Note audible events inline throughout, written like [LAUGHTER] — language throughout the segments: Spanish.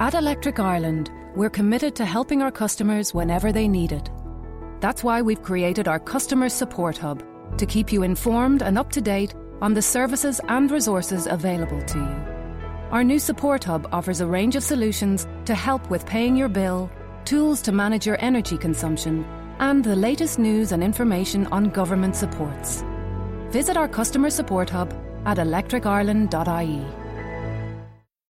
At Electric Ireland, we're committed to helping our customers whenever they need it. That's why we've created our Customer Support Hub to keep you informed and up to date on the services and resources available to you. Our new Support Hub offers a range of solutions to help with paying your bill, tools to manage your energy consumption, and the latest news and information on government supports. Visit our Customer Support Hub at electricireland.ie.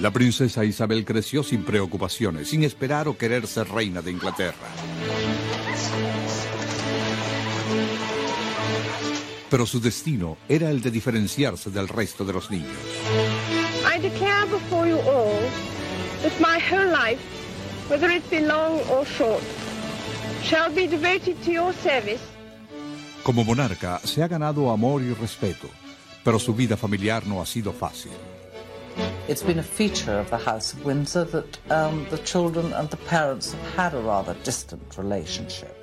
La princesa Isabel creció sin preocupaciones, sin esperar o querer ser reina de Inglaterra. Pero su destino era el de diferenciarse del resto de los niños. I declare before you all that my whole life, whether it be long or short, shall be devoted to your service. Como monarca se ha ganado amor y respeto, pero su vida familiar no ha sido fácil. It's been a feature of the House of Windsor that um, the children and the parents have had a rather distant relationship.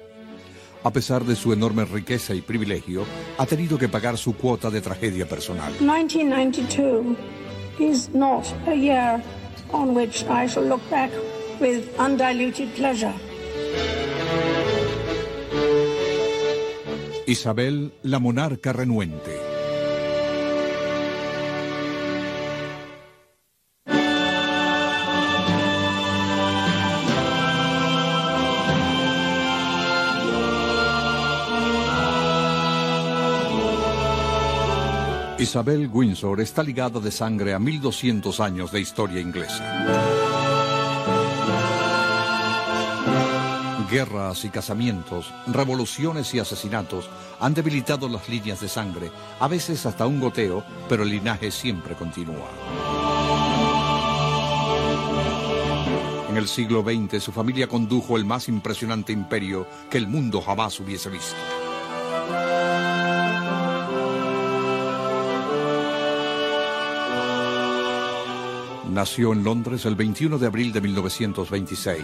A pesar de su enorme riqueza y privilegio, ha tenido que pagar su cuota de tragedia personal. 1992 is not a year on which I shall look back with undiluted pleasure. Isabel, la monarca renuente. Isabel Windsor está ligada de sangre a 1200 años de historia inglesa. Guerras y casamientos, revoluciones y asesinatos han debilitado las líneas de sangre, a veces hasta un goteo, pero el linaje siempre continúa. En el siglo XX su familia condujo el más impresionante imperio que el mundo jamás hubiese visto. Nació en Londres el 21 de abril de 1926.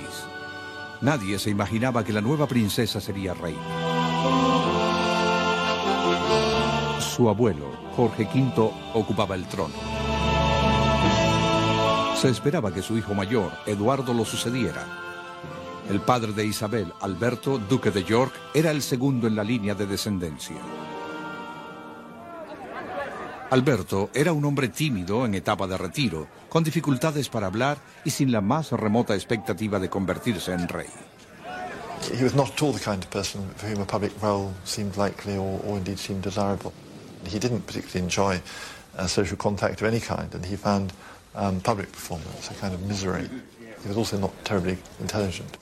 Nadie se imaginaba que la nueva princesa sería reina. Su abuelo, Jorge V, ocupaba el trono. Se esperaba que su hijo mayor, Eduardo, lo sucediera. El padre de Isabel, Alberto, duque de York, era el segundo en la línea de descendencia. Alberto era un hombre tímido en etapa de retiro, con dificultades para hablar y sin la más remota expectativa de convertirse en rey. He was not at all the kind of person for whom a public role seemed likely or, or indeed seemed desirable. He didn't particularly enjoy uh, social contact of any kind, and he found um, public performance a kind of misery. He was also not terribly intelligent.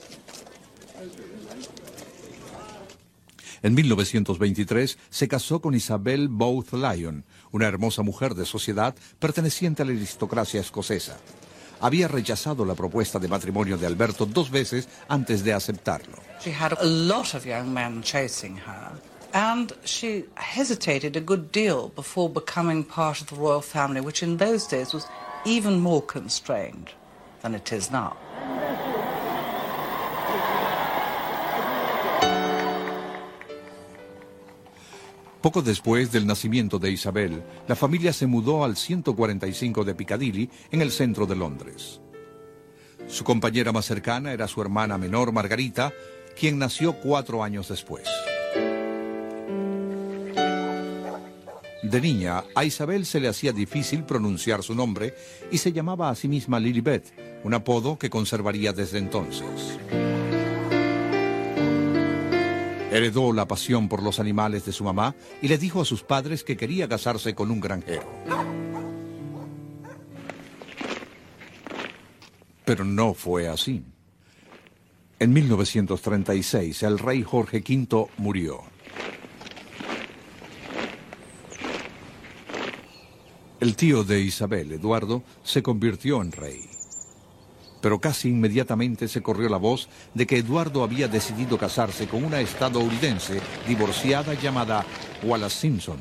En 1923 se casó con Isabel Booth Lyon, una hermosa mujer de sociedad perteneciente a la aristocracia escocesa. Había rechazado la propuesta de matrimonio de Alberto dos veces antes de aceptarlo. She had a lot of young men chasing her, and she hesitated a good deal before becoming part of the royal family, which in those days was even more constrained than it is now. Poco después del nacimiento de Isabel, la familia se mudó al 145 de Piccadilly, en el centro de Londres. Su compañera más cercana era su hermana menor, Margarita, quien nació cuatro años después. De niña, a Isabel se le hacía difícil pronunciar su nombre y se llamaba a sí misma Lilibet, un apodo que conservaría desde entonces. Heredó la pasión por los animales de su mamá y le dijo a sus padres que quería casarse con un granjero. Pero no fue así. En 1936 el rey Jorge V murió. El tío de Isabel, Eduardo, se convirtió en rey pero casi inmediatamente se corrió la voz de que Eduardo había decidido casarse con una estadounidense divorciada llamada Wallace Simpson.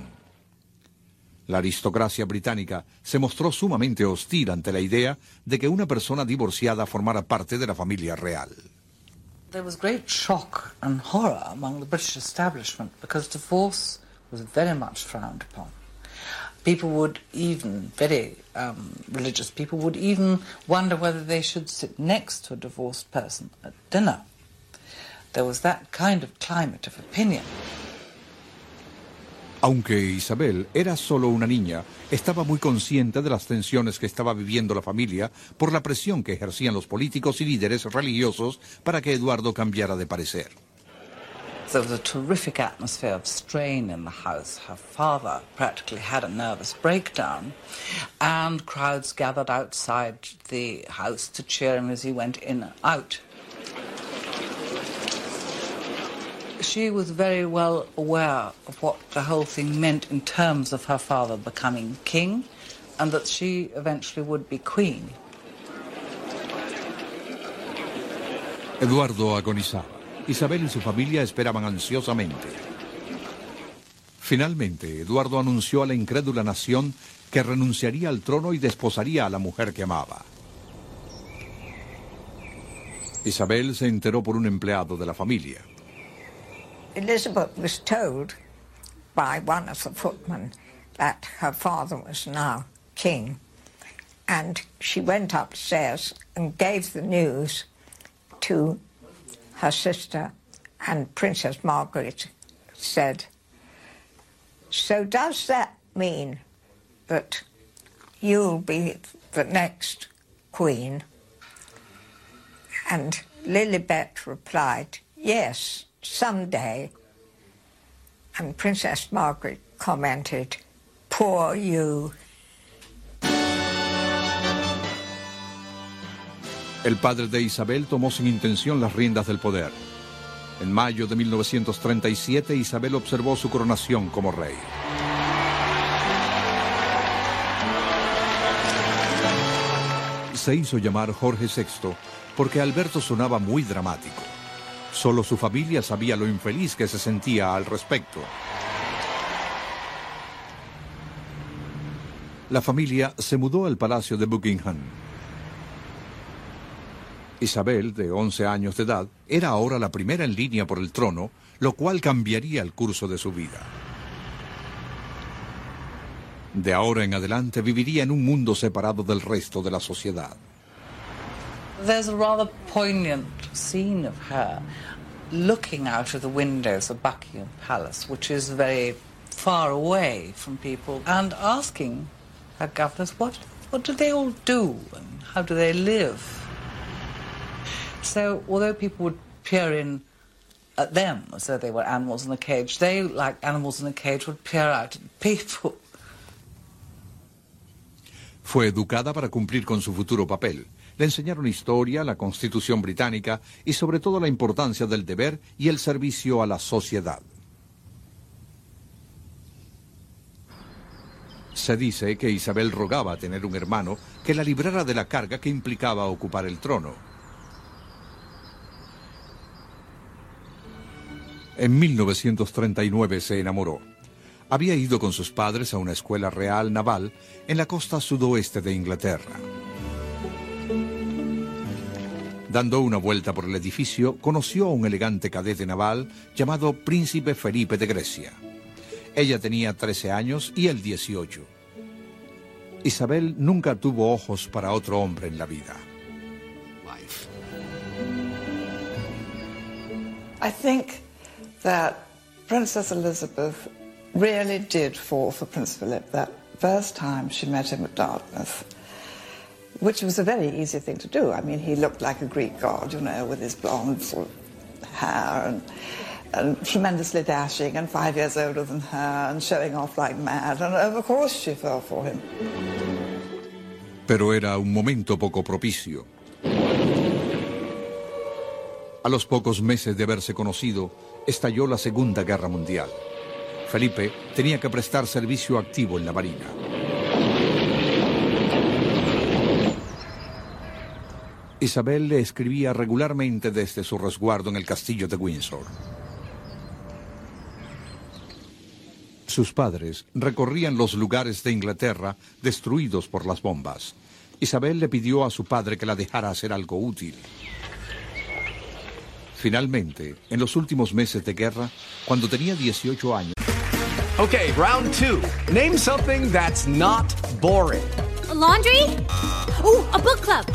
La aristocracia británica se mostró sumamente hostil ante la idea de que una persona divorciada formara parte de la familia real. There was great shock and horror among the British establishment because divorce was very much frowned upon. People would even, very um, religious people, would even wonder whether they should sit next to a divorced person at dinner. There was that kind of climate of opinion. Aunque Isabel era solo una niña, estaba muy consciente de las tensiones que estaba viviendo la familia por la presión que ejercían los políticos y líderes religiosos para que Eduardo cambiara de parecer. There was a terrific atmosphere of strain in the house. Her father practically had a nervous breakdown, and crowds gathered outside the house to cheer him as he went in and out. She was very well aware of what the whole thing meant in terms of her father becoming king, and that she eventually would be queen. Eduardo agonizaba. Isabel y su familia esperaban ansiosamente. Finalmente, Eduardo anunció a la incrédula nación que renunciaría al trono y desposaría a la mujer que amaba. Isabel se enteró por un empleado de la familia. Elizabeth was told by one of the footmen that her father was now king. And she went upstairs and gave the news to her sister and Princess Margaret said, So does that mean that you'll be the next queen? And Lilibet replied, Yes, someday. And Princess Margaret commented, Poor you. El padre de Isabel tomó sin intención las riendas del poder. En mayo de 1937 Isabel observó su coronación como rey. Se hizo llamar Jorge VI porque Alberto sonaba muy dramático. Solo su familia sabía lo infeliz que se sentía al respecto. La familia se mudó al Palacio de Buckingham. Isabel, de 11 años de edad, era ahora la primera en línea por el trono, lo cual cambiaría el curso de su vida. De ahora en adelante viviría en un mundo separado del resto de la sociedad. There's a rather poignant scene of her looking out of the windows of Buckingham Palace, which is very far away from people and asking her governors what, what do they all do and how do they live. So although people would peer in at them as though they were animals in a cage, they, like animals in a cage, would peer out at people. Fue educada para cumplir con su futuro papel. Le enseñaron historia, la constitución británica y sobre todo la importancia del deber y el servicio a la sociedad. Se dice que Isabel rogaba tener un hermano que la librara de la carga que implicaba ocupar el trono. En 1939 se enamoró. Había ido con sus padres a una escuela real naval en la costa sudoeste de Inglaterra. Dando una vuelta por el edificio, conoció a un elegante cadete naval llamado Príncipe Felipe de Grecia. Ella tenía 13 años y él 18. Isabel nunca tuvo ojos para otro hombre en la vida. I think that Princess Elizabeth really did fall for Prince Philip that first time she met him at Dartmouth, which was a very easy thing to do. I mean, he looked like a Greek god, you know, with his blonde sort of hair and, and tremendously dashing and five years older than her and showing off like mad. And of course she fell for him. Pero era un momento poco propicio. A los pocos meses de haberse conocido, estalló la Segunda Guerra Mundial. Felipe tenía que prestar servicio activo en la Marina. Isabel le escribía regularmente desde su resguardo en el castillo de Windsor. Sus padres recorrían los lugares de Inglaterra destruidos por las bombas. Isabel le pidió a su padre que la dejara hacer algo útil. Finalmente, en los últimos meses de guerra, cuando tenía 18 años. Okay, round two. Name something that's not boring. A laundry? Ooh, a book club.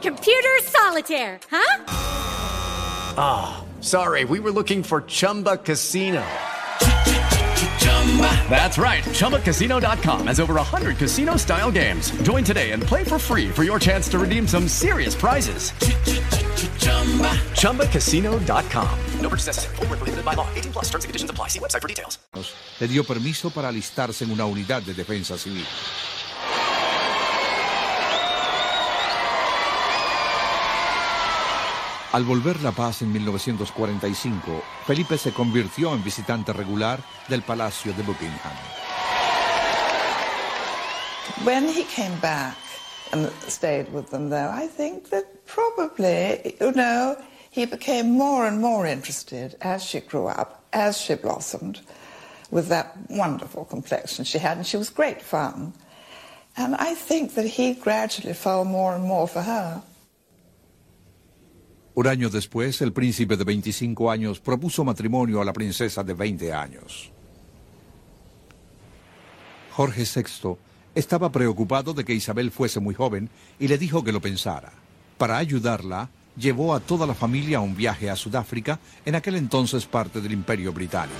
Computer solitaire, huh? Ah, oh, sorry, we were looking for Chumba Casino. That's right. ChumbaCasino.com has over 100 casino style games. Join today and play for free for your chance to redeem some serious prizes. ChumbaCasino.com. No purchase necessary. Forward, prohibited by law. 18 plus terms and conditions apply. See website for details. Le dio permiso para alistarse en una unidad de defensa civil. Al volver la paz en 1945, Felipe se convirtió en visitante regular del Palacio de Buckingham. When he came back and stayed with them, though, I think that probably, you know, he became more and more interested as she grew up, as she blossomed, with that wonderful complexion she had, and she was great fun. And I think that he gradually fell more and more for her. Un año después, el príncipe de 25 años propuso matrimonio a la princesa de 20 años. Jorge VI estaba preocupado de que Isabel fuese muy joven y le dijo que lo pensara. Para ayudarla, llevó a toda la familia a un viaje a Sudáfrica, en aquel entonces parte del Imperio Británico.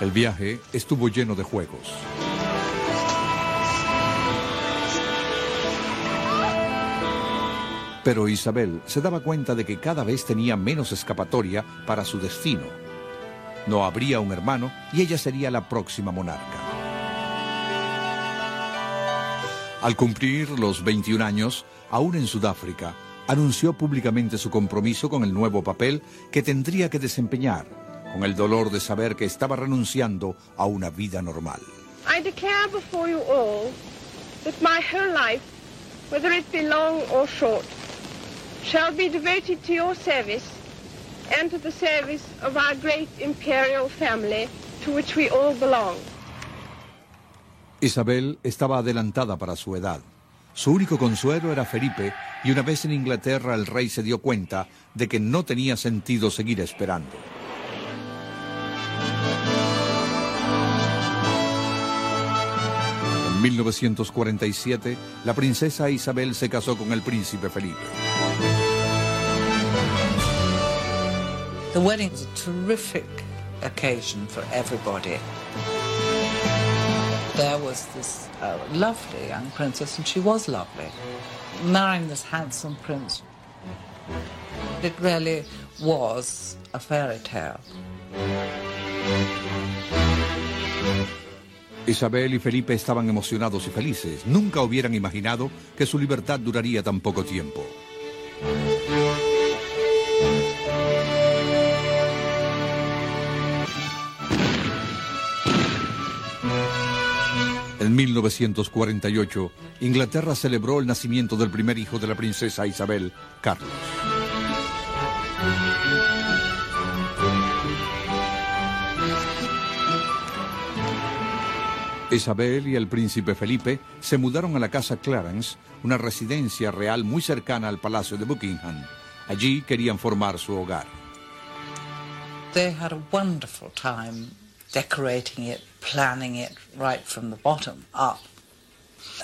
El viaje estuvo lleno de juegos. Pero Isabel se daba cuenta de que cada vez tenía menos escapatoria para su destino. No habría un hermano y ella sería la próxima monarca. Al cumplir los 21 años, aún en Sudáfrica, anunció públicamente su compromiso con el nuevo papel que tendría que desempeñar, con el dolor de saber que estaba renunciando a una vida normal. I declare before you all that my whole life, whether it be long or short, shall be devoted to your service and the service of our great imperial family to which we all belong. Isabel estaba adelantada para su edad. Su único consuelo era Felipe y una vez en Inglaterra el rey se dio cuenta de que no tenía sentido seguir esperando. En 1947, la princesa Isabel se casó con el príncipe Felipe. The wedding was a terrific occasion for everybody. There was this uh, lovely young princess, and she was lovely, marrying this handsome prince. It really was a fairy tale. Isabel y Felipe estaban emocionados y felices. Nunca hubieran imaginado que su libertad duraría tan poco tiempo. En 1948, Inglaterra celebró el nacimiento del primer hijo de la princesa Isabel, Carlos. Isabel y el príncipe Felipe se mudaron a la casa Clarence, una residencia real muy cercana al Palacio de Buckingham. Allí querían formar su hogar. They had a wonderful time decorating it, planning it right from the bottom up.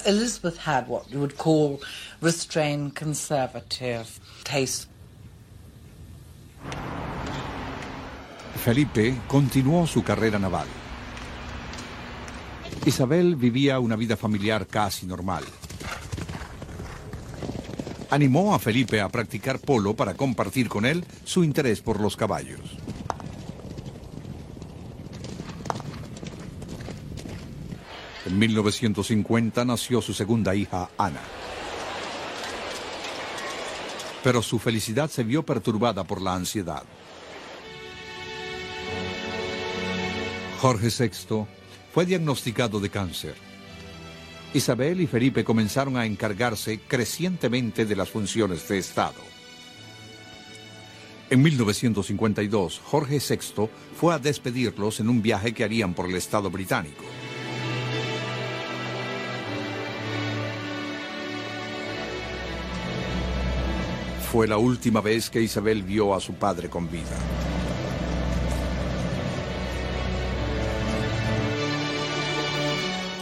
Elizabeth had what you would call restrained conservative taste. Felipe continuó su carrera naval. Isabel vivía una vida familiar casi normal. Animó a Felipe a practicar polo para compartir con él su interés por los caballos. En 1950 nació su segunda hija, Ana. Pero su felicidad se vio perturbada por la ansiedad. Jorge VI fue diagnosticado de cáncer. Isabel y Felipe comenzaron a encargarse crecientemente de las funciones de Estado. En 1952, Jorge VI fue a despedirlos en un viaje que harían por el Estado británico. Fue la última vez que Isabel vio a su padre con vida.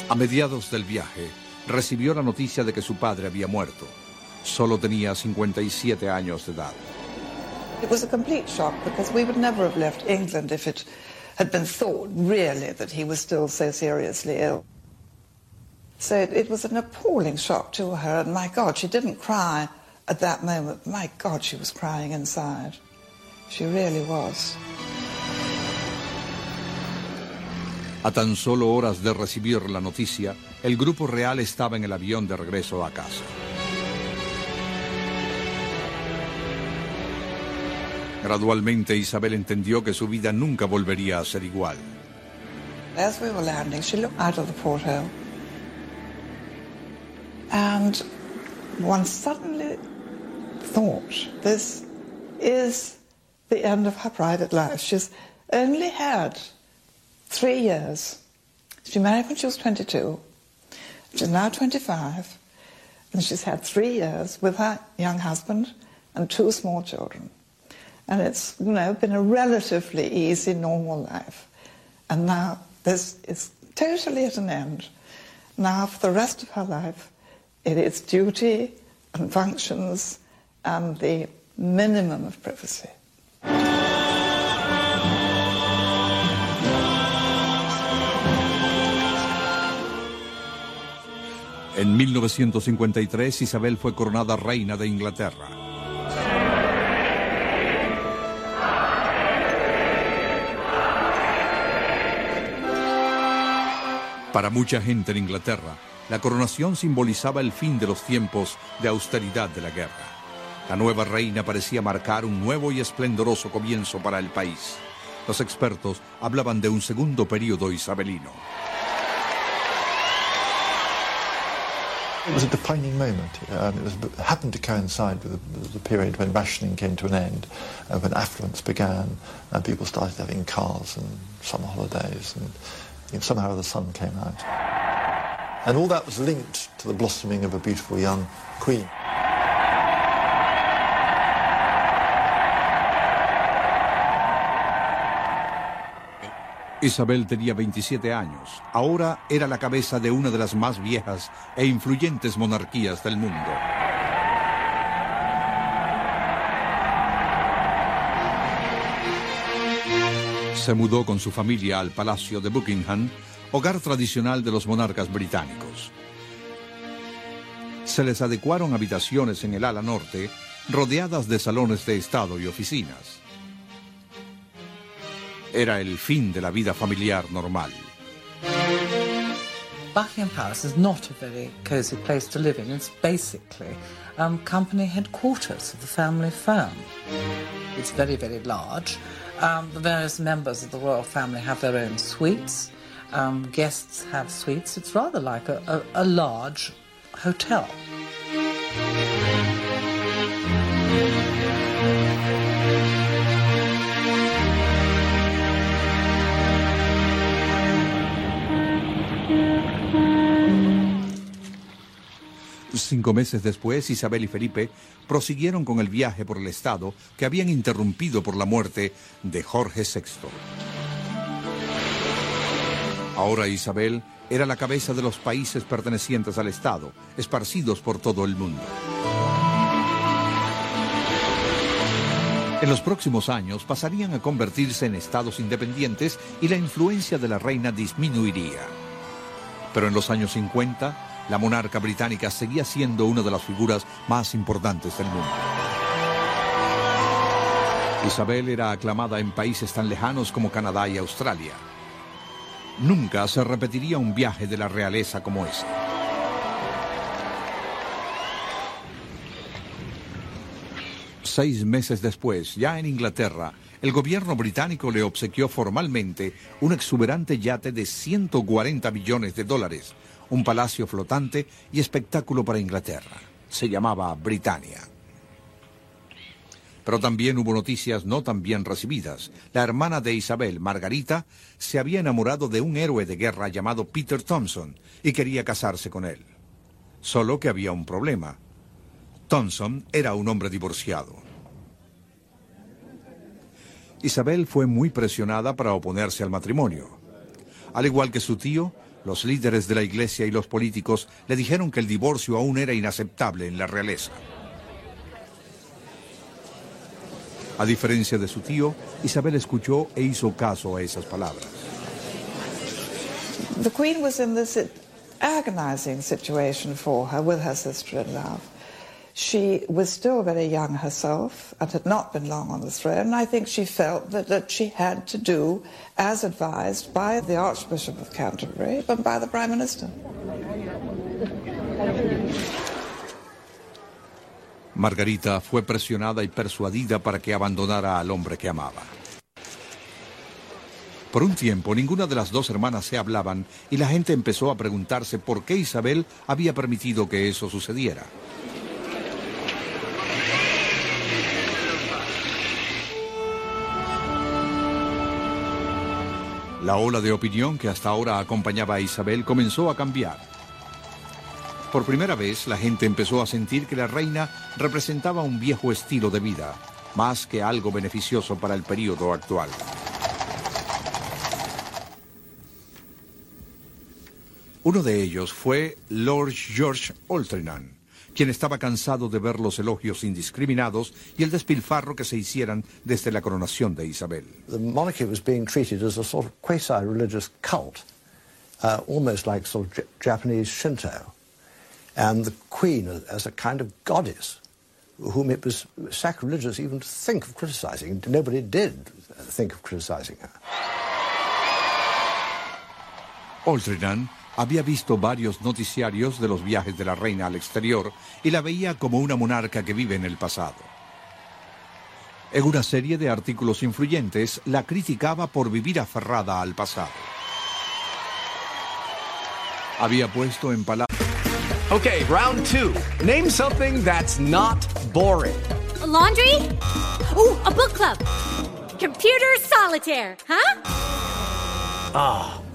A mediados del viaje, recibió la noticia de que su padre había muerto. Solo tenía 57 años de edad. It was a complete shock because we would never have left England if it had been thought really that he was still so seriously ill. So it, it was an appalling shock to her, and my God, she didn't cry at that moment. My God, she was crying inside. She really was. A tan solo horas de recibir la noticia, el grupo real estaba en el avión de regreso a casa. Gradualmente Isabel entendió que su vida nunca volvería a ser igual. As we were landing, she looked out of the porthole. And one suddenly thought, this is the end of her private life. She's only had three years. She married when she was 22. She's now 25. And she's had three years with her young husband and two small children. And it's, you know, been a relatively easy, normal life. And now this is totally at an end. Now, for the rest of her life, it is duty and functions and the minimum of privacy. En 1953 Isabel fue coronada reina de Inglaterra. Para mucha gente en Inglaterra, la coronación simbolizaba el fin de los tiempos de austeridad de la guerra. La nueva reina parecía marcar un nuevo y esplendoroso comienzo para el país. Los expertos hablaban de un segundo periodo isabelino. It was a defining moment. Um, it was, happened to coincide with the, the period when rationing came to an end, uh, when affluence began, and people started having cars and summer holidays, and you know, somehow the sun came out. And all that was linked to the blossoming of a beautiful young queen. Isabel tenía 27 años. Ahora era la cabeza de una de las más viejas e influyentes monarquías del mundo. Se mudó con su familia al Palacio de Buckingham, hogar tradicional de los monarcas británicos. Se les adecuaron habitaciones en el ala norte, rodeadas de salones de estado y oficinas. Era el fin de la vida familiar normal. Buckingham Palace is not a very cosy place to live in. It's basically um, company headquarters of the family firm. It's very, very large. Um, the various members of the royal family have their own suites. Um, guests have suites. It's rather like a, a, a large hotel. Cinco meses después, Isabel y Felipe prosiguieron con el viaje por el estado que habían interrumpido por la muerte de Jorge VI. Ahora Isabel era la cabeza de los países pertenecientes al estado, esparcidos por todo el mundo. En los próximos años pasarían a convertirse en estados independientes y la influencia de la reina disminuiría. Pero en los años 50, la monarca británica seguía siendo una de las figuras más importantes del mundo. Isabel era aclamada en países tan lejanos como Canadá y Australia. Nunca se repetiría un viaje de la realeza como ese. Seis meses después, ya en Inglaterra, el gobierno británico le obsequió formalmente un exuberante yate de 140 millones de dólares, un palacio flotante y espectáculo para Inglaterra. Se llamaba Britannia. Pero también hubo noticias no tan bien recibidas. La hermana de Isabel, Margarita, se había enamorado de un héroe de guerra llamado Peter Thompson y quería casarse con él. Solo que había un problema. Thompson era un hombre divorciado. Isabel fue muy presionada para oponerse al matrimonio. Al igual que su tío, los líderes de la iglesia y los políticos le dijeron que el divorcio aún era inaceptable en la realeza. A diferencia de su tío, Isabel escuchó e hizo caso a esas palabras. The Queen was in this agonizing situation for her with her sister-in-law. She was still very young herself and had not been long on the throne. I think she felt that, that she had to do as advised by the Archbishop of Canterbury and by the Prime Minister. Margarita fue presionada y persuadida para que abandonara al hombre que amaba. Por un tiempo ninguna de las dos hermanas se hablaban y la gente empezó a preguntarse por qué Isabel había permitido que eso sucediera. La ola de opinión que hasta ahora acompañaba a Isabel comenzó a cambiar. Por primera vez, la gente empezó a sentir que la reina representaba un viejo estilo de vida, más que algo beneficioso para el período actual. Uno de ellos fue Lord George Altrincham, quien estaba cansado de ver los elogios indiscriminados y el despilfarro que se hicieran desde la coronación de Isabel. The monarchy was being treated as a sort of quasi-religious cult, uh, almost like sort of Japanese Shinto, and the queen as a kind of goddess, whom it was sacrilegious even to think of criticizing. Nobody did think of criticizing her. Altrincham había visto varios noticiarios de los viajes de la reina al exterior y la veía como una monarca que vive en el pasado. En una serie de artículos influyentes la criticaba por vivir aferrada al pasado. Había puesto en palabras Okay, round two. Name something that's not boring. A laundry? Ooh, a book club. Computer solitaire, huh? Ah,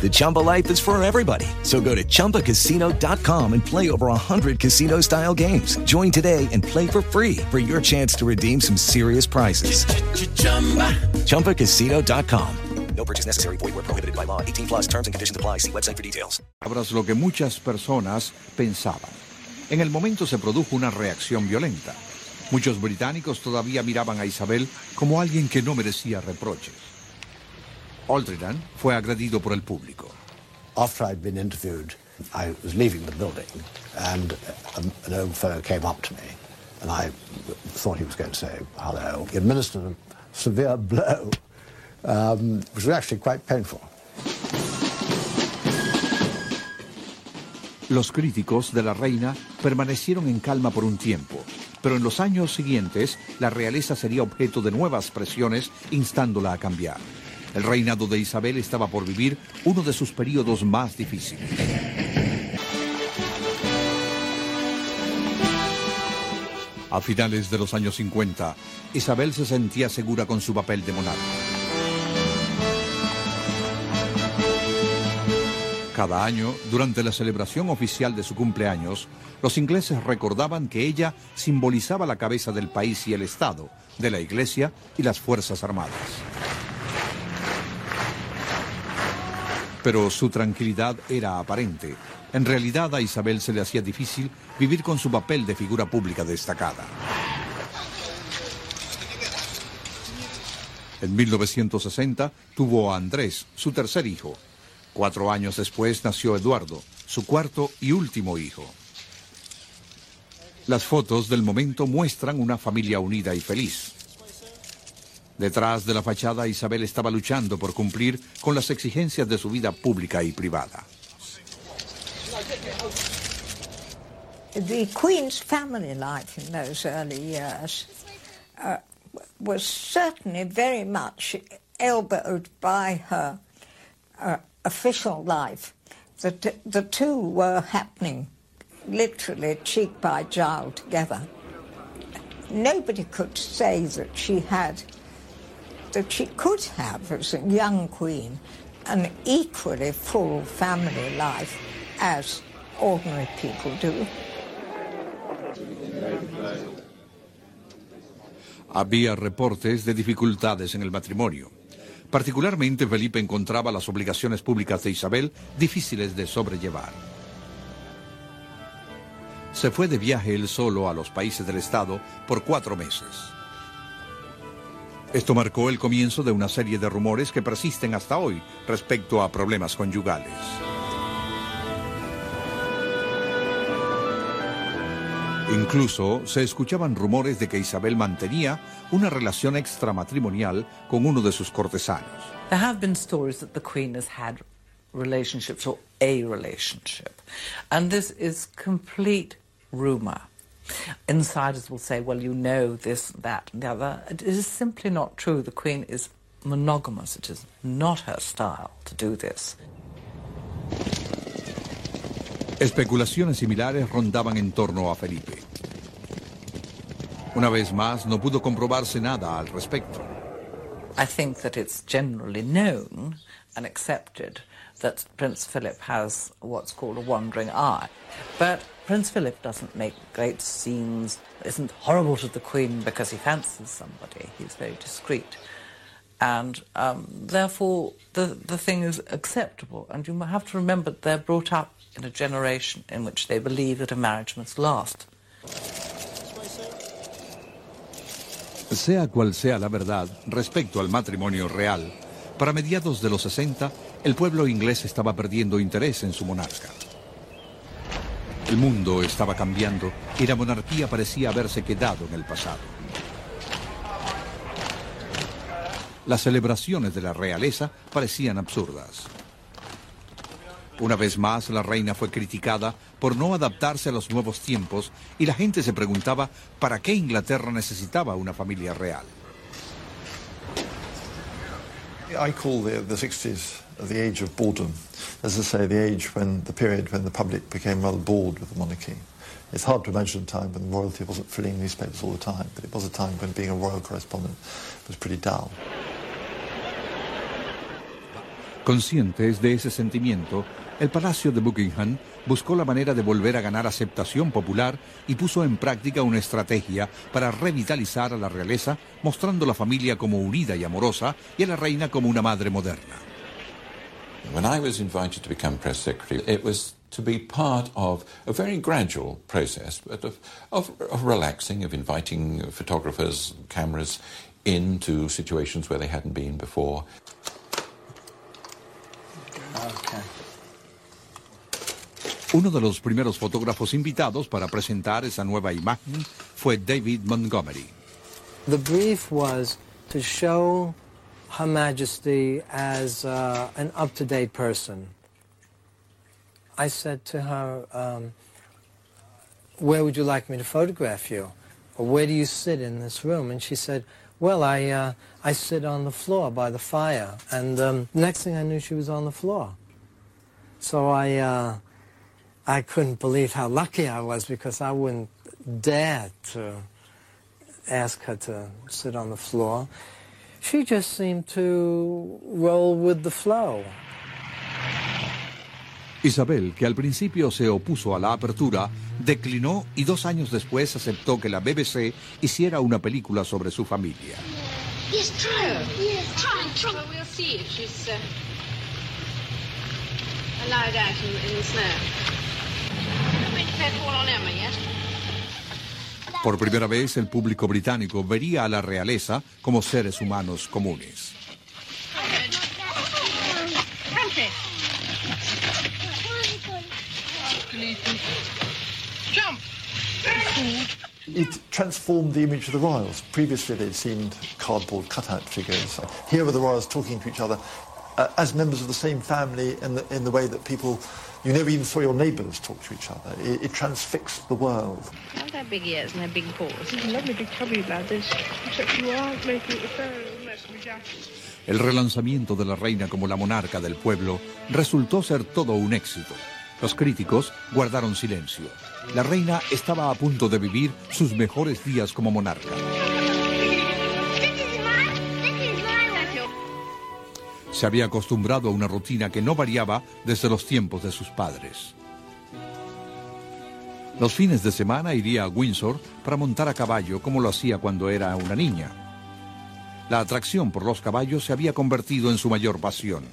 The Chumba life is for everybody. So go to ChumbaCasino.com and play over 100 casino-style games. Join today and play for free for your chance to redeem some serious prizes. ChumbaCasino.com. No purchase necessary. Void where prohibited by law. 18 plus terms and conditions apply. See website for details. Lo que muchas personas pensaban. En el momento se produjo una reacción violenta. Muchos británicos todavía miraban a Isabel como alguien que no merecía reproches. Aldridan fue agredido por el público. After I'd been interviewed, I was leaving the building, and um, an old fellow came up to me, and I thought he was going to say hello. He administered a severe blow, um, which was actually quite painful. Los críticos de la reina permanecieron en calma por un tiempo, pero en los años siguientes la realeza sería objeto de nuevas presiones instándola a cambiar. El reinado de Isabel estaba por vivir uno de sus periodos más difíciles. A finales de los años 50, Isabel se sentía segura con su papel de monarca. Cada año, durante la celebración oficial de su cumpleaños, los ingleses recordaban que ella simbolizaba la cabeza del país y el Estado, de la Iglesia y las Fuerzas Armadas. Pero su tranquilidad era aparente. En realidad a Isabel se le hacía difícil vivir con su papel de figura pública destacada. En 1960 tuvo a Andrés, su tercer hijo. Cuatro años después nació Eduardo, su cuarto y último hijo. Las fotos del momento muestran una familia unida y feliz. Detrás de la fachada, Isabel estaba luchando por cumplir con las exigencias de su vida pública y privada. The Queen's family life in those early years uh, was certainly very much elbowed by her uh, official life. The, the two were happening literally cheek by jowl together. Nobody could say that she had, that she could have, as a young queen, an equally full family life as ordinary people do. Había reportes de dificultades en el matrimonio. Particularmente Felipe encontraba las obligaciones públicas de Isabel difíciles de sobrellevar. Se fue de viaje él solo a los países del Estado por cuatro meses. Esto marcó el comienzo de una serie de rumores que persisten hasta hoy respecto a problemas conyugales. Incluso se escuchaban rumores de que Isabel mantenía una relación extramatrimonial con uno de sus cortesanos. There have been stories that the Queen has had relationships or a relationship. And this is complete rumour. Insiders will say, well, you know this, that, and the other. It is simply not true. The Queen is monogamous. It is not her style to do this. Especulaciones similares rondaban en torno a Felipe. Una vez más, no pudo comprobarse nada al respecto. I think that it's generally known and accepted that Prince Philip has what's called a wandering eye. But Prince Philip doesn't make great scenes, isn't horrible to the Queen because he fancies somebody. He's very discreet. And um, therefore, the, the thing is acceptable. And you have to remember they're brought up in a generation in which they believe that a marriage must last. Sea cual sea la verdad respecto al matrimonio real, para mediados de los 60, el pueblo inglés estaba perdiendo interés en su monarca. El mundo estaba cambiando y la monarquía parecía haberse quedado en el pasado. Las celebraciones de la realeza parecían absurdas. Una vez más, la reina fue criticada por no adaptarse a los nuevos tiempos y la gente se preguntaba para qué Inglaterra necesitaba una familia real. I call the, the 60s the age of boredom. As I say, the age when, the period when the public became rather bored with the monarchy. It's hard to imagine a time when royalty wasn't filling newspapers all the time, but it was a time when being a royal correspondent was pretty dull. Conscientes de ese sentimiento, el Palacio de Buckingham buscó la manera de volver a ganar aceptación popular y puso en práctica una estrategia para revitalizar a la realeza, mostrando a la familia como unida y amorosa y a la reina como una madre moderna. When I was invited to become press secretary, it was to be part of a very gradual process but of, of, of relaxing, of inviting photographers, cameras into situations where they hadn't been before. Okay. Uno de los primeros fotógrafos invitados para presentar esa nueva imagen fue David Montgomery. The brief was to show Her Majesty as uh, an up-to-date person. I said to her, um, where would you like me to photograph you? Or where do you sit in this room? And she said, well, I, uh, I sit on the floor by the fire. And um, next thing I knew, she was on the floor. So I, uh, I couldn't believe how lucky I was because I wouldn't dare to ask her to sit on the floor. She just seemed to roll with the flow. Isabel, que al principio se opuso a la apertura, declinó y dos años después aceptó que la BBC hiciera una película sobre su familia. Yes, try. Yes, try, try. Well, we'll see if she's uh, allowed out in, in the snow. Por primera vez, el público británico vería a la realeza como seres humanos comunes. It transformed the image of the royals. Previously, they seemed cardboard cutout figures. Here are the royals talking to each other uh, as members of the same family in the, in the way that people, you never even saw your neighbours talk to each other. It, it transfixed the world. Have big ears and big paws. It's a lovely big cubby lad, this. Except you aren't making it fair unless we dash. El relanzamiento de la reina como la monarca del pueblo resultó ser todo un éxito. Los críticos guardaron silencio. La reina estaba a punto de vivir sus mejores días como monarca. Se había acostumbrado a una rutina que no variaba desde los tiempos de sus padres. Los fines de semana iría a Windsor para montar a caballo como lo hacía cuando era una niña. La atracción por los caballos se había convertido en su mayor pasión.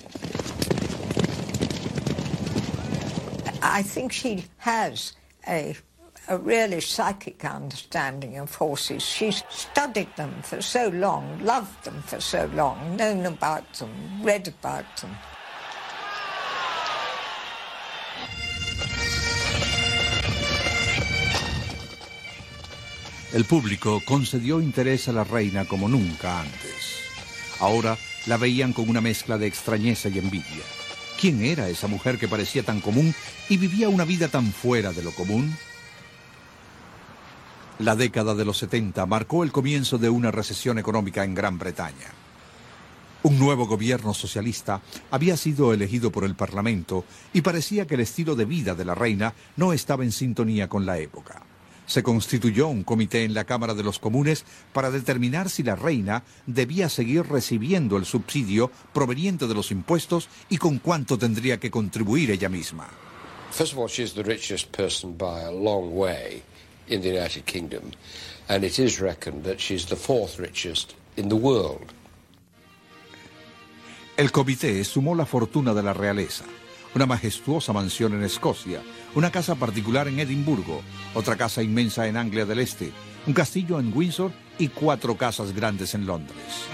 A really psychic understanding of horses. She's studied them for so long, loved them for so long, known about them, read about them. El público concedió interés a la reina como nunca antes. Ahora la veían con una mezcla de extrañeza y envidia. ¿Quién era esa mujer que parecía tan común y vivía una vida tan fuera de lo común? La década de los 70 marcó el comienzo de una recesión económica en Gran Bretaña. Un nuevo gobierno socialista había sido elegido por el Parlamento y parecía que el estilo de vida de la reina no estaba en sintonía con la época. Se constituyó un comité en la Cámara de los Comunes para determinar si la reina debía seguir recibiendo el subsidio proveniente de los impuestos y con cuánto tendría que contribuir ella misma. First of all, she's the richest person by a long way in the United Kingdom, and it is reckoned that she's the fourth richest in the world. El comité sumó la fortuna de la realeza, una majestuosa mansión en Escocia, una casa particular en Edimburgo, otra casa inmensa en Anglia del Este, un castillo en Windsor y cuatro casas grandes en Londres.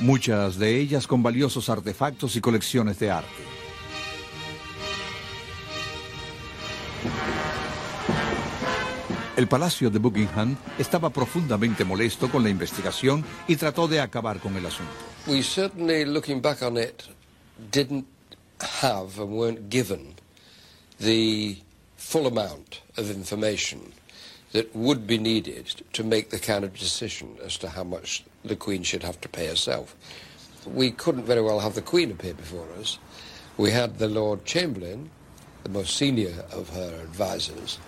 Muchas de ellas con valiosos artefactos y colecciones de arte. El Palacio de Buckingham estaba profundamente molesto con la investigación y trató de acabar con el asunto. We certainly, looking back on it, didn't have and weren't given the full amount of information that would be needed to make the kind of decision as to how much the Queen should have to pay herself. We couldn't very well have the Queen appear before us. We had the Lord Chamberlain, the most senior of her advisers,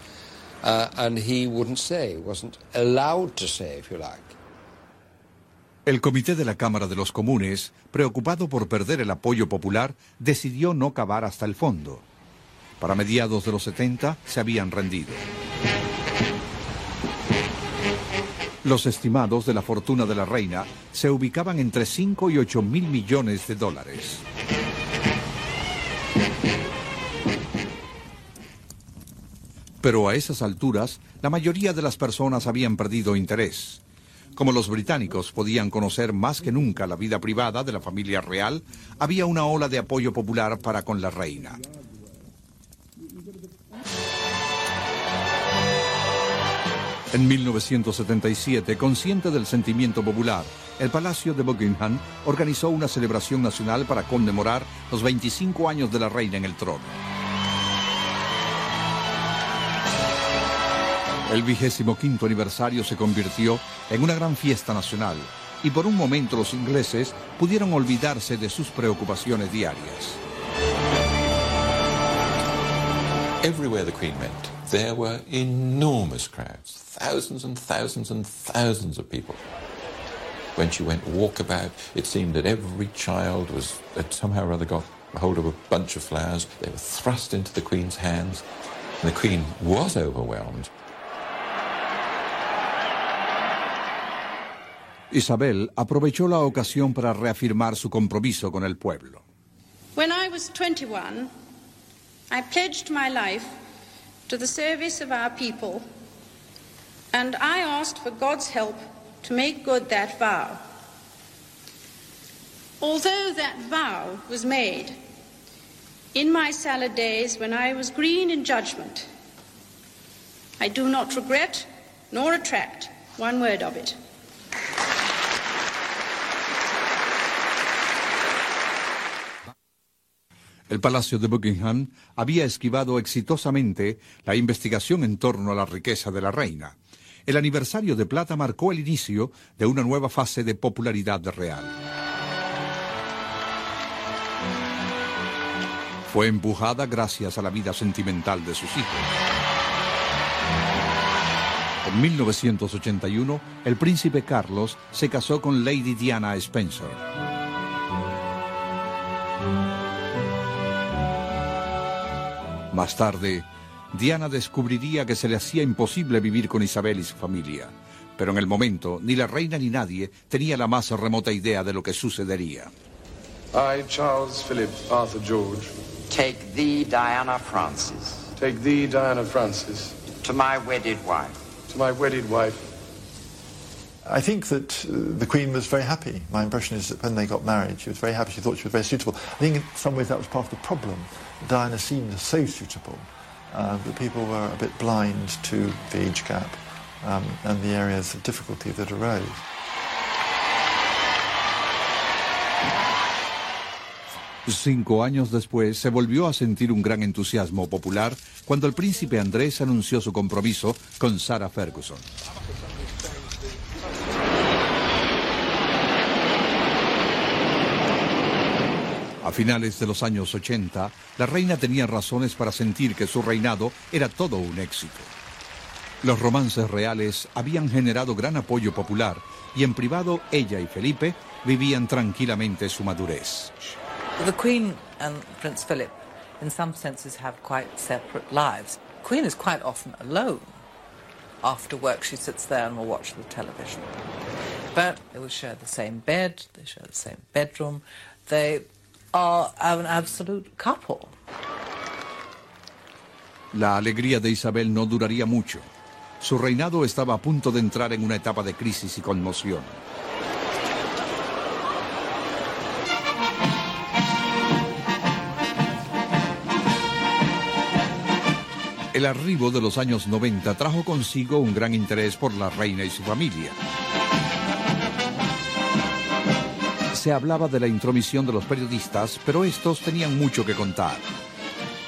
El comité de la Cámara de los Comunes, preocupado por perder el apoyo popular, decidió no cavar hasta el fondo. Para mediados de los 70 se habían rendido. Los estimados de la fortuna de la reina se ubicaban entre 5 y 8 mil millones de dólares. Pero a esas alturas, la mayoría de las personas habían perdido interés. Como los británicos podían conocer más que nunca la vida privada de la familia real, había una ola de apoyo popular para con la reina. En 1977, consciente del sentimiento popular, el Palacio de Buckingham organizó una celebración nacional para conmemorar los 25 años de la reina en el trono. El vigésimo quinto aniversario se convirtió en una gran fiesta nacional y por un momento los ingleses pudieron olvidarse de sus preocupaciones diarias. Everywhere the Queen went, there were enormous crowds, thousands and thousands and thousands of people. When she went walkabout, it seemed that every child was had somehow or other got hold of a bunch of flowers. They were thrust into the Queen's hands, and the Queen was overwhelmed. Isabel aprovechó la ocasión para reafirmar su compromiso con el pueblo. When I was 21, I pledged my life to the service of our people, and I asked for God's help to make good that vow. Although that vow was made in my salad days when I was green in judgment, I do not regret nor retract one word of it. El Palacio de Buckingham había esquivado exitosamente la investigación en torno a la riqueza de la reina. El aniversario de plata marcó el inicio de una nueva fase de popularidad real. Fue empujada gracias a la vida sentimental de sus hijos. En 1981, el príncipe Carlos se casó con Lady Diana Spencer. Más tarde, Diana descubriría que se le hacía imposible vivir con Isabel y su familia. Pero en el momento, ni la reina ni nadie tenía la más remota idea de lo que sucedería. I, Charles Philip Arthur George. Take thee, Diana Francis. Take thee, Diana Francis. To my wedded wife. To my wedded wife. I think that uh, the Queen was very happy. My impression is that when they got married, she was very happy. She thought she was very suitable. I think in some ways that was part of the problem. Diana seemed so suitable uh, that people were a bit blind to the age gap um, and the areas of difficulty that arose. Cinco años después se volvió a sentir un gran entusiasmo popular cuando el príncipe Andrés anunció su compromiso con Sarah Ferguson. A finales de los años 80, la reina tenía razones para sentir que su reinado era todo un éxito. Los romances reales habían generado gran apoyo popular y en privado ella y Felipe vivían tranquilamente su madurez. The Queen and Prince Philip, in some senses, have quite separate lives. Queen is quite often alone. After work, she sits there and will watch the television. But they will share the same bed, they share the same bedroom, they La alegría de Isabel no duraría mucho. Su reinado estaba a punto de entrar en una etapa de crisis y conmoción. El arribo de los años 90 trajo consigo un gran interés por la reina y su familia. Se hablaba de la intromisión de los periodistas, pero estos tenían mucho que contar.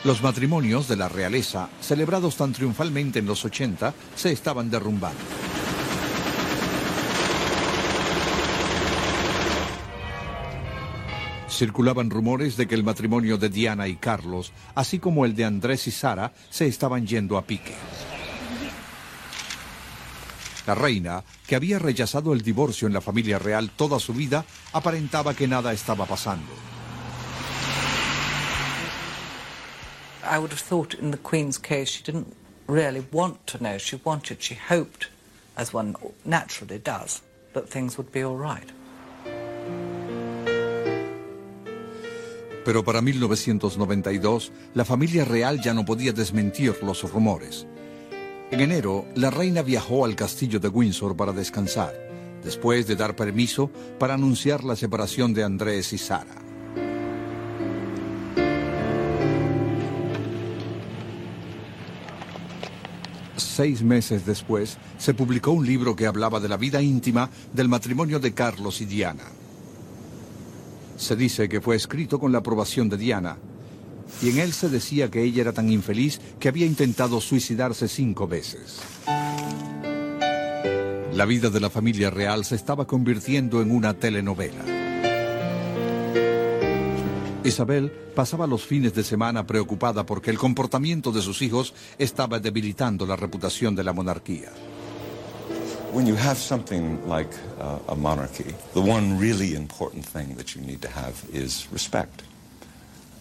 Los matrimonios de la realeza, celebrados tan triunfalmente en los 80, se estaban derrumbando. Circulaban rumores de que el matrimonio de Diana y Carlos, así como el de Andrés y Sara, se estaban yendo a pique. La reina, que había rechazado el divorcio en la familia real toda su vida, aparentaba que nada estaba pasando. I would have thought in the Queen's case she didn't really want to know. She wanted, she hoped, as one naturally does, that things would be all right. Pero para 1992, la familia real ya no podía desmentir los rumores. En enero, la reina viajó al castillo de Windsor para descansar, después de dar permiso para anunciar la separación de Andrés y Sara. Seis meses después, se publicó un libro que hablaba de la vida íntima del matrimonio de Carlos y Diana. Se dice que fue escrito con la aprobación de Diana, y en él se decía que ella era tan infeliz que había intentado suicidarse cinco veces. La vida de la familia real se estaba convirtiendo en una telenovela. Isabel pasaba los fines de semana preocupada porque el comportamiento de sus hijos estaba debilitando la reputación de la monarquía. when you have something like uh, a monarchy, the one really important thing that you need to have is respect.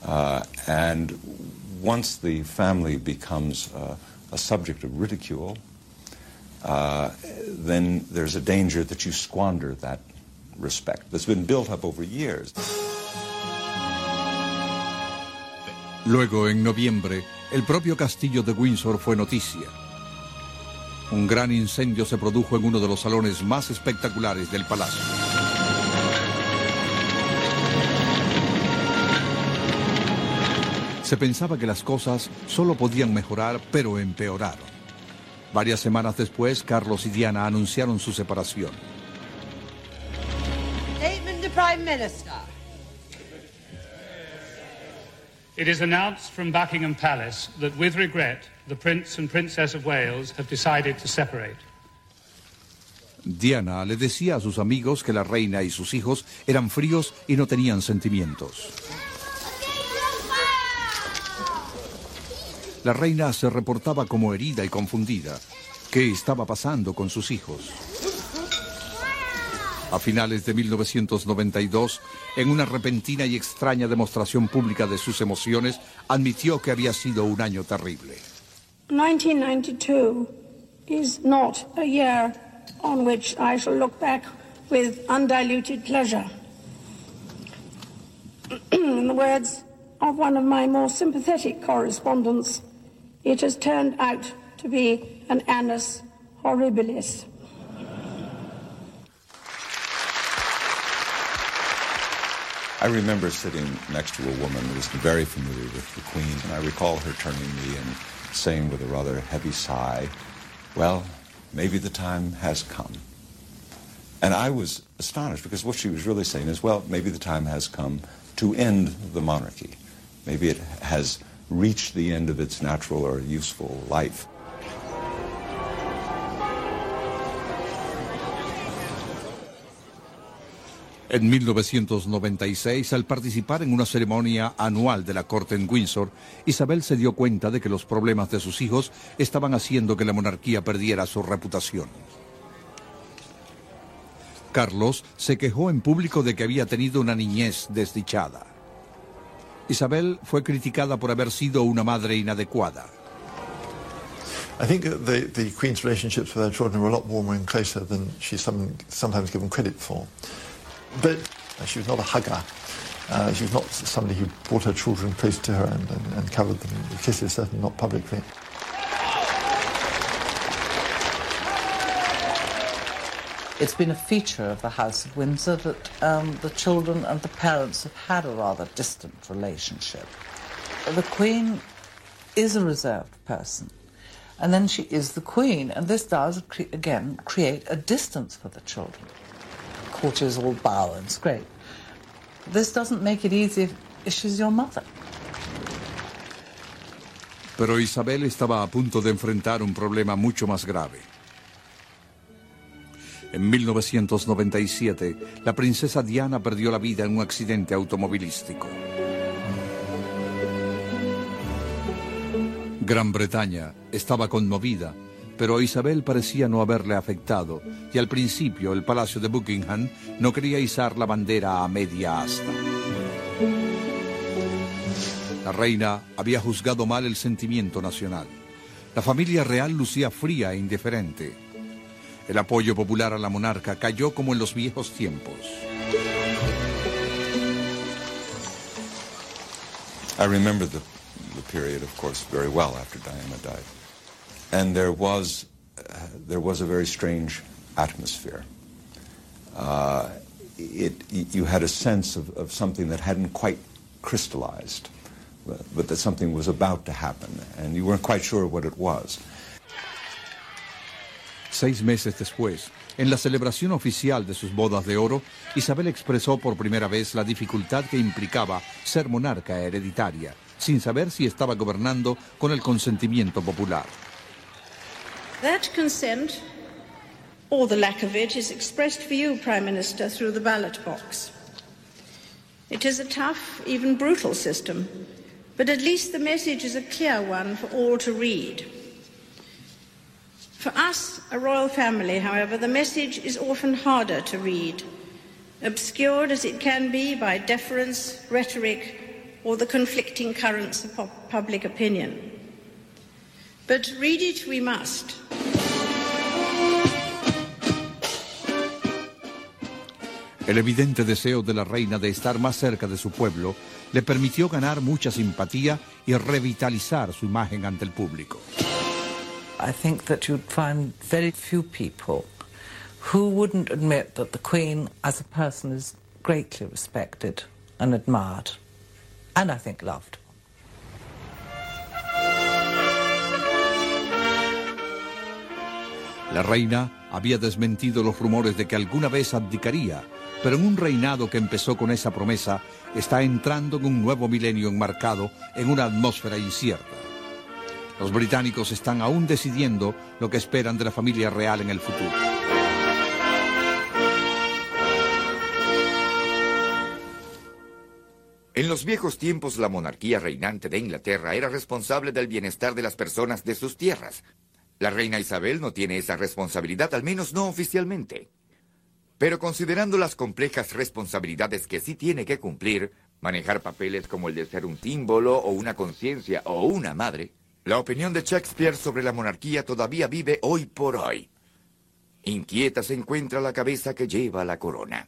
Uh, and once the family becomes uh, a subject of ridicule, uh, then there's a danger that you squander that respect that's been built up over years. Luego, en noviembre, el propio castillo de Windsor fue noticia. Un gran incendio se produjo en uno de los salones más espectaculares del palacio. Se pensaba que las cosas solo podían mejorar, pero empeoraron. Varias semanas después, Carlos y Diana anunciaron su separación. Statement to Prime Minister. It is announced from Buckingham Palace that, with regret, the Prince and Princess of Wales have decided to separate. Diana le decía a sus amigos que la reina y sus hijos eran fríos y no tenían sentimientos. La reina se reportaba como herida y confundida. ¿Qué estaba pasando con sus hijos? A finales de 1992, en una repentina y extraña demostración pública de sus emociones, admitió que había sido un año terrible. 1992 is not a year on which I shall look back with undiluted pleasure. [CLEARS THROAT] In the words of one of my more sympathetic correspondents, it has turned out to be an annus horribilis. I remember sitting next to a woman who was very familiar with the Queen, and I recall her turning me and saying with a rather heavy sigh, Well, maybe the time has come. And I was astonished because what she was really saying is, well, maybe the time has come to end the monarchy. Maybe it has reached the end of its natural or useful life. En 1996, al participar en una ceremonia anual de la corte en Windsor, Isabel se dio cuenta de que los problemas de sus hijos estaban haciendo que la monarquía perdiera su reputación. Carlos se quejó en público de que había tenido una niñez desdichada. Isabel fue criticada por haber sido una madre inadecuada. I think the, the Queen's relationships with her children were a lot warmer and closer than she's some, sometimes given credit for. But uh, she was not a hugger. Uh, she was not somebody who brought her children close to her and, and, covered them with kisses, certainly not publicly. It's been a feature of the House of Windsor that um, the children and the parents have had a rather distant relationship. The Queen is a reserved person, and then she is the Queen, and this does, cre- again, create a distance for the children. Courtiers all bow and scrape. This doesn't make it easy if she's your mother. Pero Isabel estaba a punto de enfrentar un problema mucho más grave. En 1997, la princesa Diana perdió la vida en un accidente automovilístico. Gran Bretaña estaba conmovida, pero Isabel parecía no haberle afectado y al principio el Palacio de Buckingham no quería izar la bandera a media asta. La reina había juzgado mal el sentimiento nacional. La familia real lucía fría e indiferente. El apoyo popular a la monarca cayó como en los viejos tiempos. I remember the, the period, of course, very well after Diana died. And there was, uh, there was a very strange atmosphere. Uh, it, you had a sense of, of something that hadn't quite crystallized, but, but that something was about to happen, and you weren't quite sure what it was. Seis meses después, en la celebración oficial de sus bodas de oro, Isabel expresó por primera vez la dificultad que implicaba ser monarca hereditaria, sin saber si estaba gobernando con el consentimiento popular. That consent, or the lack of it, is expressed for you, Prime Minister, through the ballot box. It is a tough, even brutal system, but at least the message is a clear one for all to read. For us, a royal family, however, the message is often harder to read, obscured as it can be by deference, rhetoric, or the conflicting currents of public opinion. But read it we must. El evidente deseo de la reina de estar más cerca de su pueblo le permitió ganar mucha simpatía y revitalizar su imagen ante el público. I think that you'd find very few people who wouldn't admit that the Queen as a person is greatly respected and admired, and I think loved. La reina había desmentido los rumores de que alguna vez abdicaría, pero en un reinado que empezó con esa promesa está entrando en un nuevo milenio enmarcado en una atmósfera incierta. Los británicos están aún decidiendo lo que esperan de la familia real en el futuro. En los viejos tiempos la monarquía reinante de Inglaterra era responsable del bienestar de las personas de sus tierras. La reina Isabel no tiene esa responsabilidad, al menos no oficialmente. Pero considerando las complejas responsabilidades que sí tiene que cumplir, manejar papeles como el de ser un símbolo o una conciencia o una madre, la opinión de Shakespeare sobre la monarquía todavía vive hoy por hoy. Inquieta se encuentra la cabeza que lleva la corona.